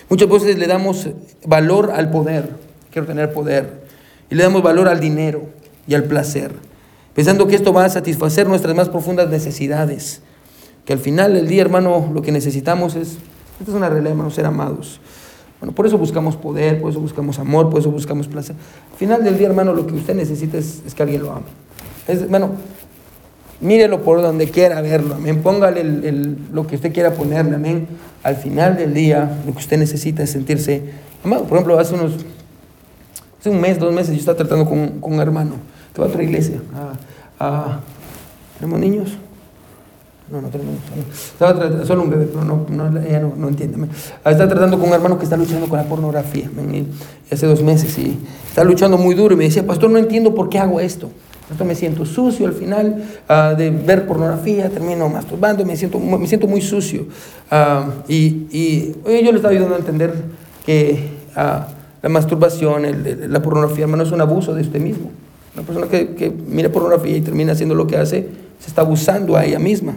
Muchas veces le damos valor al poder, quiero tener poder, y le damos valor al dinero y al placer, pensando que esto va a satisfacer nuestras más profundas necesidades, que al final del día, hermano, lo que necesitamos es, esta es una realidad, hermano, ser amados. Bueno, por eso buscamos poder, por eso buscamos amor, por eso buscamos placer. Al final del día, hermano, lo que usted necesita es, que alguien lo ame. Es, bueno, mírelo por donde quiera verlo, amén. Póngale lo que usted quiera ponerle, amén. Al final del día, lo que usted necesita es sentirse amado. Por ejemplo, hace unos, hace un mes, dos meses, yo estaba tratando con, un hermano va a otra iglesia. ¿Tenemos niños? No, no tenemos. Tratando, solo un bebé, pero no, no, ella no, no entiende. Estaba tratando con un hermano que está luchando con la pornografía hace dos meses y está luchando muy duro y me decía, pastor, no entiendo por qué hago esto. Pastor, me siento sucio al final uh, de ver pornografía, termino masturbando, me siento, me siento muy sucio. Uh, y, y yo le estaba ayudando a entender que uh, la masturbación, el, la pornografía, hermano, es un abuso de usted mismo. Una persona que, que mira pornografía y termina haciendo lo que hace, se está abusando a ella misma.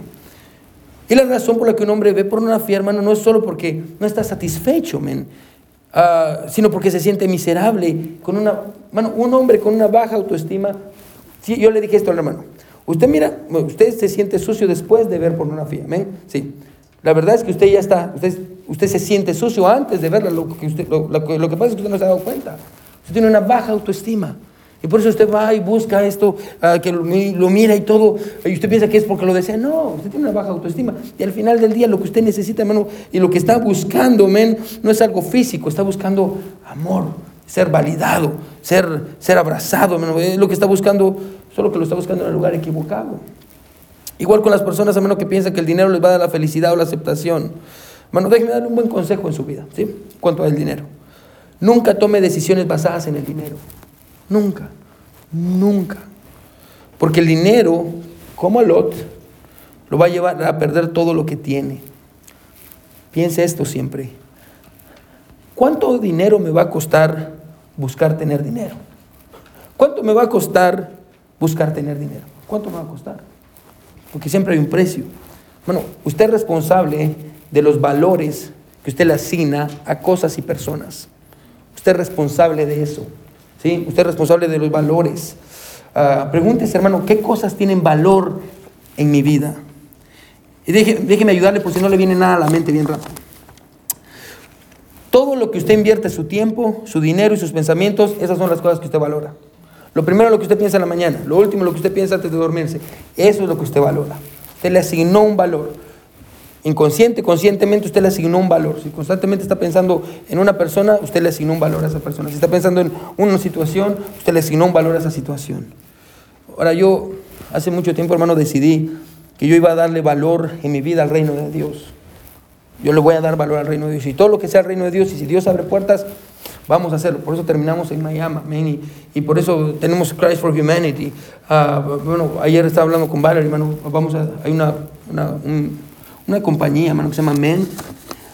Y la razón por la que un hombre ve pornografía, hermano, no es solo porque no está satisfecho, men, uh, sino porque se siente miserable. Con una, bueno, un hombre con una baja autoestima. Sí, yo le dije esto al hermano. Usted mira, usted se siente sucio después de ver pornografía, men. Sí. La verdad es que usted ya está, usted, usted se siente sucio antes de verla. Lo que, usted, lo, lo, que pasa es que usted no se ha dado cuenta. Usted tiene una baja autoestima. Y por eso usted va y busca esto, ah, que lo, mi- lo mira y todo, y usted piensa que es porque lo desea. No, usted tiene una baja autoestima. Y al final del día lo que usted necesita, hermano, y lo que está buscando, men, no es algo físico, está buscando amor, ser validado, ser, ser abrazado, hermano. Es lo que está buscando, solo que lo está buscando en el lugar equivocado. Igual con las personas, hermano, que piensan que el dinero les va a dar la felicidad o la aceptación. Hermano, déjeme darle un buen consejo en su vida, ¿sí? Cuanto al dinero. Nunca tome decisiones basadas en el dinero. Nunca. Nunca. Porque el dinero, como a Lot, lo va a llevar a perder todo lo que tiene. Piense esto siempre. ¿Cuánto dinero me va a costar buscar tener dinero? ¿Cuánto me va a costar buscar tener dinero? ¿Cuánto me va a costar? Porque siempre hay un precio. Bueno, usted es responsable de los valores que usted le asigna a cosas y personas. Usted es responsable de eso. ¿Sí? Usted es responsable de los valores. Ah, pregúntese, hermano, ¿qué cosas tienen valor en mi vida? Y déjeme ayudarle por si no le viene nada a la mente bien rápido. Todo lo que usted invierte su tiempo, su dinero y sus pensamientos, esas son las cosas que usted valora. Lo primero lo que usted piensa en la mañana, lo último lo que usted piensa antes de dormirse, eso es lo que usted valora. Usted le asignó un valor. Inconsciente, conscientemente usted le asignó un valor. Si constantemente está pensando en una persona, usted le asignó un valor a esa persona. Si está pensando en una situación, usted le asignó un valor a esa situación. Ahora yo hace mucho tiempo, hermano, decidí que yo iba a darle valor en mi vida al reino de Dios. Yo le voy a dar valor al reino de Dios. Y todo lo que sea el reino de Dios, y si Dios abre puertas, vamos a hacerlo. Por eso terminamos en Miami, y, por eso tenemos Christ for Humanity. Ah, bueno, ayer estaba hablando con Valerie, hermano, vamos a, hay una, una, un- una compañía, hermano, que se llama Men,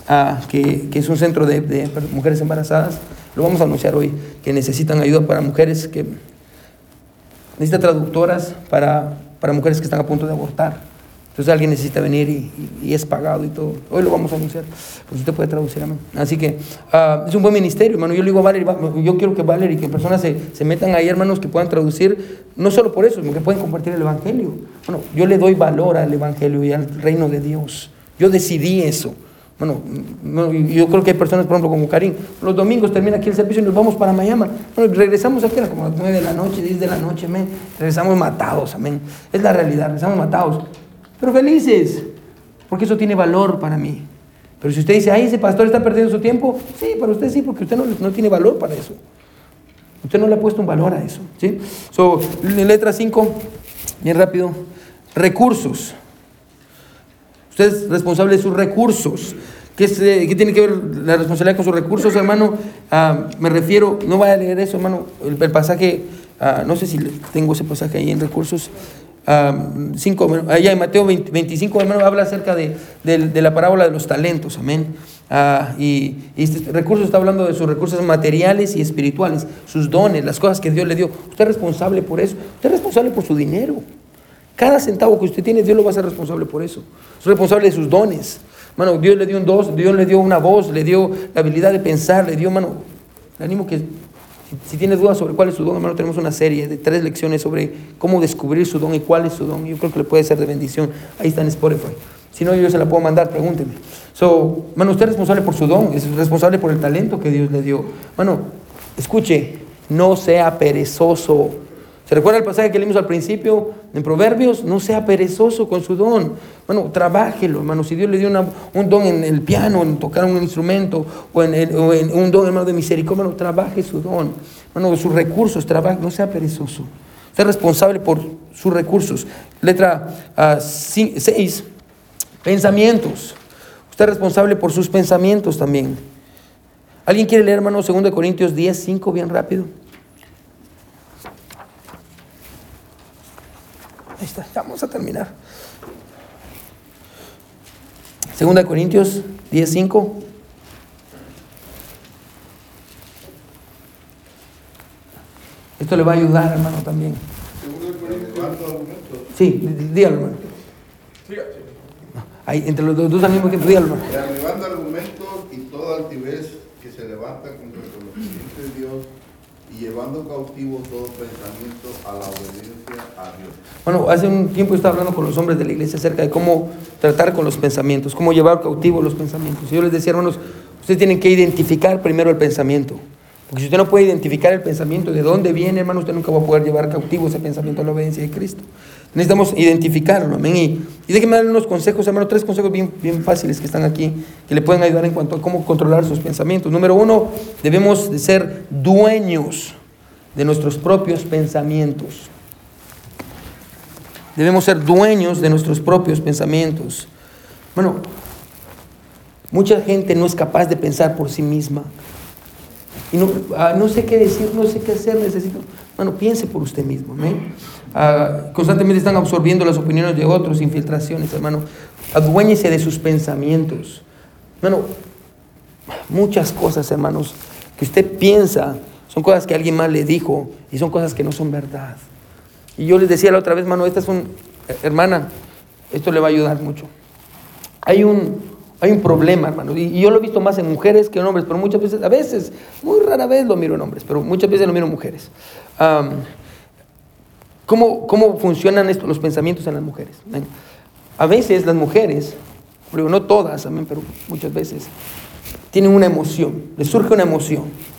ah, que, que es un centro de, de mujeres embarazadas. Lo vamos a anunciar hoy, que necesitan ayuda para mujeres que necesita traductoras para, para mujeres que están a punto de abortar. Entonces alguien necesita venir y, y- y es pagado y todo. Hoy lo vamos a anunciar. Pues usted puede traducir, amén. Así que ah, es un buen ministerio, hermano. Yo le digo a Valerie, va- yo quiero que Valerie que personas se, se metan ahí, hermanos, que puedan traducir, no solo por eso, sino que pueden compartir el Evangelio. Bueno, yo le doy valor al Evangelio y al reino de Dios. Yo decidí eso. Bueno, yo creo que hay personas, por ejemplo, como Karim, los domingos termina aquí el servicio y nos vamos para Miami. Bueno, regresamos aquí a como las 9 de la noche, 10 de la noche, amén. Regresamos matados, amén. Es la realidad, regresamos matados. Pero felices, porque eso tiene valor para mí. Pero si usted dice, ay, ese pastor está perdiendo su tiempo, sí, para usted sí, porque usted no, no tiene valor para eso. Usted no le ha puesto un valor a eso. ¿sí? So, letra 5, bien rápido. Recursos. Usted es responsable de sus recursos. ¿Qué, es, eh, qué tiene que ver la responsabilidad con sus recursos, hermano? Ah, me refiero, no vaya a leer eso, hermano. El, el pasaje, ah, no sé si tengo ese pasaje ahí en recursos. Ah, cinco, allá en Mateo 20 25, hermano, habla acerca de, de- de la parábola de los talentos, amén. Ah, y, y este recurso está hablando de sus recursos materiales y espirituales, sus dones, las cosas que Dios le dio. Usted es responsable por eso. Usted es responsable por su dinero. Cada centavo que usted tiene, Dios lo va a ser responsable por eso. Es responsable de sus dones. Mano, Dios le dio un dos, Dios le dio una voz, le dio la habilidad de pensar, le dio, mano, le animo que si, si tiene dudas sobre cuál es su don, hermano, tenemos una serie de tres lecciones sobre cómo descubrir su don y cuál es su don. Yo creo que le puede ser de bendición. Ahí está en Spotify. Si no, yo se la puedo mandar, pregúnteme. So, mano, usted es responsable por su don, es responsable por el talento que Dios le dio. Mano, escuche, no sea perezoso. ¿Se recuerda el pasaje que leímos al principio en Proverbios? No sea perezoso con su don. Bueno, trabájelo, hermano. Si Dios le dio una- un don en el piano, en tocar un instrumento, o en, el- o en un don, hermano, de misericordia, hermano, trabaje su don. Hermano, sus recursos, trabaje, no sea perezoso. Es responsable por sus recursos. Letra 6, pensamientos. Usted es responsable por sus pensamientos también. ¿Alguien quiere leer, hermano, 2 Corintios 10, 5, bien rápido? Ahí está, vamos a terminar. Segunda de Corintios 10, 5. Esto le va a ayudar, hermano, también. Segundo de Corintios. Sí, dí- dí- dígalo, hermano. Ahí, entre los dos, dos al mismo tiempo, dígalo, hermano. derribando argumentos y toda altivez que se levanta contra el conocimiento de Dios y llevando cautivo todo pensamiento a la obediencia a Dios. Bueno, hace un tiempo estaba hablando con los hombres de la iglesia acerca de cómo tratar con los pensamientos, cómo llevar cautivo los pensamientos. Y yo les decía, hermanos, ustedes tienen que identificar primero el pensamiento. Porque si usted no puede identificar el pensamiento de dónde viene, hermano, usted nunca va a poder llevar cautivo ese pensamiento a la obediencia de Cristo. Necesitamos identificarlo, amén. Y, y déjeme darle unos consejos, hermano, tres consejos bien, bien fáciles que están aquí, que le pueden ayudar en cuanto a cómo controlar sus pensamientos. Número uno, debemos de ser dueños de nuestros propios pensamientos. Debemos ser dueños de nuestros propios pensamientos. Bueno, mucha gente no es capaz de pensar por sí misma. Y no, ah, no sé qué decir, no sé qué hacer, necesito. Bueno, piense por usted mismo. Ah, constantemente están absorbiendo las opiniones de otros, infiltraciones, hermano. Aduéñese de sus pensamientos. Bueno, muchas cosas, hermanos, que usted piensa son cosas que alguien más le dijo y son cosas que no son verdad. Y yo les decía la otra vez, hermano, esta es un, hermana, esto le va a ayudar mucho. Hay un, hay un problema, hermano, y, yo lo he visto más en mujeres que en hombres, pero muchas veces, a veces, muy rara vez lo miro en hombres, pero muchas veces lo miro en mujeres. ¿cómo, ¿Cómo funcionan estos, los pensamientos en las mujeres? A veces las mujeres, no todas, pero muchas veces, tienen una emoción, les surge una emoción.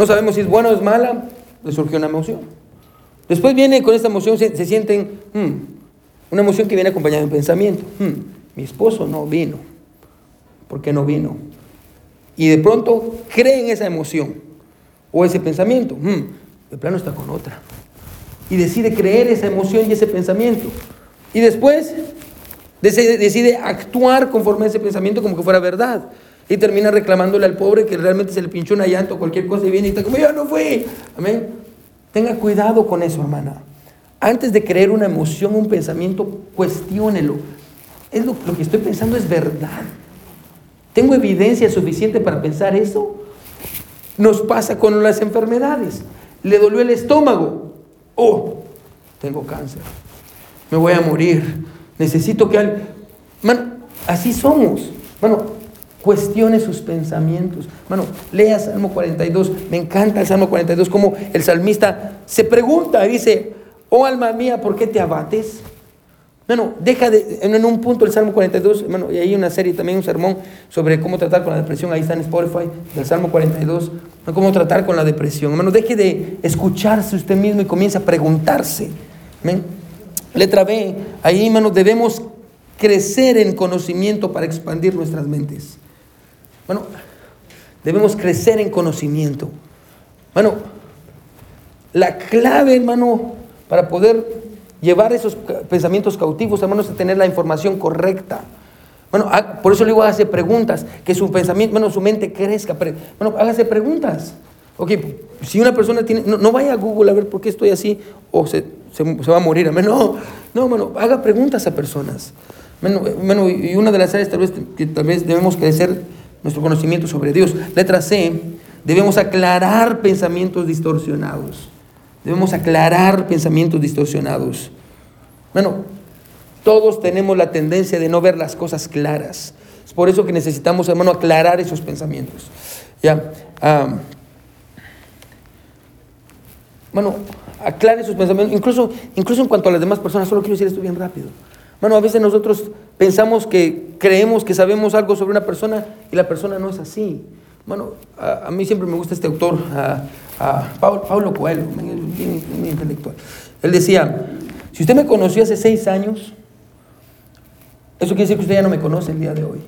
No sabemos si es buena o es mala, les surge una emoción. Después viene con esta emoción, se, sienten, hmm, una emoción que viene acompañada de un pensamiento. Hmm, mi esposo no vino. ¿Por qué no vino? Y de pronto creen esa emoción o ese pensamiento. Hmm, de plano está con otra. Y decide creer esa emoción y ese pensamiento. Y después decide, decide actuar conforme a ese pensamiento como que fuera verdad. Y termina reclamándole al pobre que realmente se le pinchó una llanta o cualquier cosa y viene y está como, yo no fui. Amén. Tenga cuidado con eso, hermana. Antes de creer una emoción, un pensamiento, cuestiónelo. ¿Es lo, que estoy pensando es verdad? ¿Tengo evidencia suficiente para pensar eso? Nos pasa con las enfermedades. Le dolió el estómago. Oh, tengo cáncer. Me voy a morir. Necesito que alguien... así somos. Bueno, Cuestione sus pensamientos. Bueno, lea Salmo 42. Me encanta el Salmo 42, como el salmista se pregunta y dice, oh alma mía, ¿por qué te abates? Bueno, deja de, en un punto el Salmo 42, bueno, y hay una serie también, un sermón sobre cómo tratar con la depresión, ahí está en Spotify, del Salmo 42, cómo tratar con la depresión. Hermano, deje de escucharse usted mismo y comienza a preguntarse. Letra B, ahí, hermano, debemos crecer en conocimiento para expandir nuestras mentes. Bueno, debemos crecer en conocimiento. Bueno, la clave, hermano, para poder llevar esos pensamientos cautivos, hermanos, es tener la información correcta. Bueno, por eso le digo, hágase preguntas, que su pensamiento, bueno, su mente crezca. Bueno, hágase preguntas. Ok, si una persona tiene, no, vaya a Google a ver por qué estoy así o se, va a morir. No, no, bueno, haga preguntas a personas. Bueno, bueno, y una de las áreas tal vez que tal vez debemos crecer nuestro conocimiento sobre Dios. Letra C, debemos aclarar pensamientos distorsionados. Debemos aclarar pensamientos distorsionados. Bueno, todos tenemos la tendencia de no ver las cosas claras. Es por eso que necesitamos, hermano, aclarar esos pensamientos. Ya. bueno, aclare esos pensamientos. Incluso, incluso en cuanto a las demás personas, solo quiero decir esto bien rápido. Bueno, a veces nosotros pensamos que creemos que sabemos algo sobre una persona y la persona no es así. Bueno, a, mí siempre me gusta este autor, a, Pablo, Coelho, bien, intelectual. Él decía, si usted me conoció hace seis años, eso quiere decir que usted ya no me conoce el día de hoy.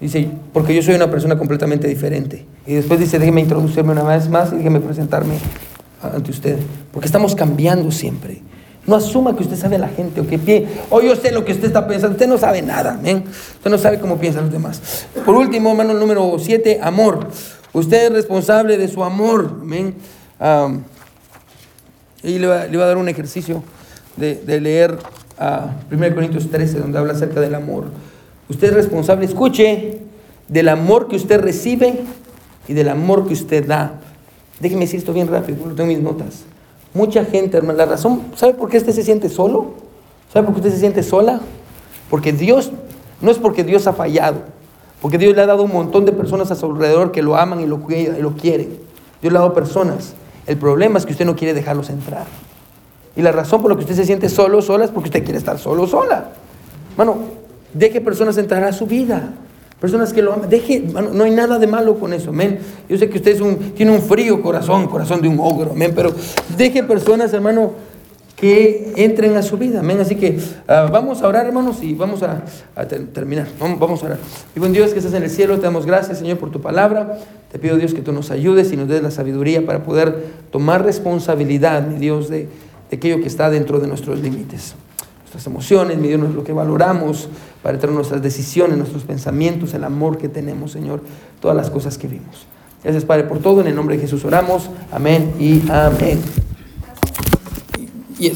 Dice, porque yo soy una persona completamente diferente. Y después dice, déjeme introducirme una vez más y déjeme presentarme ante usted. Porque estamos cambiando siempre. No asuma que usted sabe a la gente o que pie, o yo sé lo que usted está pensando. Usted no sabe nada, ¿eh? Usted no sabe cómo piensan los demás. Por último, hermano, número siete, amor. Usted es responsable de su amor, y le va, a dar un ejercicio de, leer a 1 Corintios 13, donde habla acerca del amor. Usted es responsable, escuche, del amor que usted recibe y del amor que usted da. Déjeme decir esto bien rápido, tengo mis notas. Mucha gente, hermano, la razón, ¿sabe por qué usted se siente solo? ¿Sabe por qué usted se siente sola? Porque Dios, no es porque Dios ha fallado, porque Dios le ha dado un montón de personas a su alrededor que lo aman y lo, y lo quieren. Dios le ha dado personas. El problema es que usted no quiere dejarlos entrar. Y la razón por la que usted se siente solo, sola, es porque usted quiere estar solo, sola. Bueno, deje personas entrar a su vida. Personas que lo aman. Deje, no hay nada de malo con eso, amén. Yo sé que usted es un, tiene un frío corazón, corazón de un ogro, amén. Pero deje personas, hermano, que entren a su vida, amén. Así que ah, vamos a orar, hermanos, y vamos a, a ter- terminar. Vamos, vamos a orar. Y buen Dios que estás en el cielo, te damos gracias, Señor, por tu palabra. Te pido, Dios, que tú nos ayudes y nos des la sabiduría para poder tomar responsabilidad, mi Dios, de, de aquello que está dentro de nuestros límites nuestras emociones, mi Dios, lo que valoramos para traer nuestras decisiones, nuestros pensamientos, el amor que tenemos, Señor, todas las cosas que vimos. Gracias, Padre, por todo. En el nombre de Jesús oramos. Amén y amén. Y.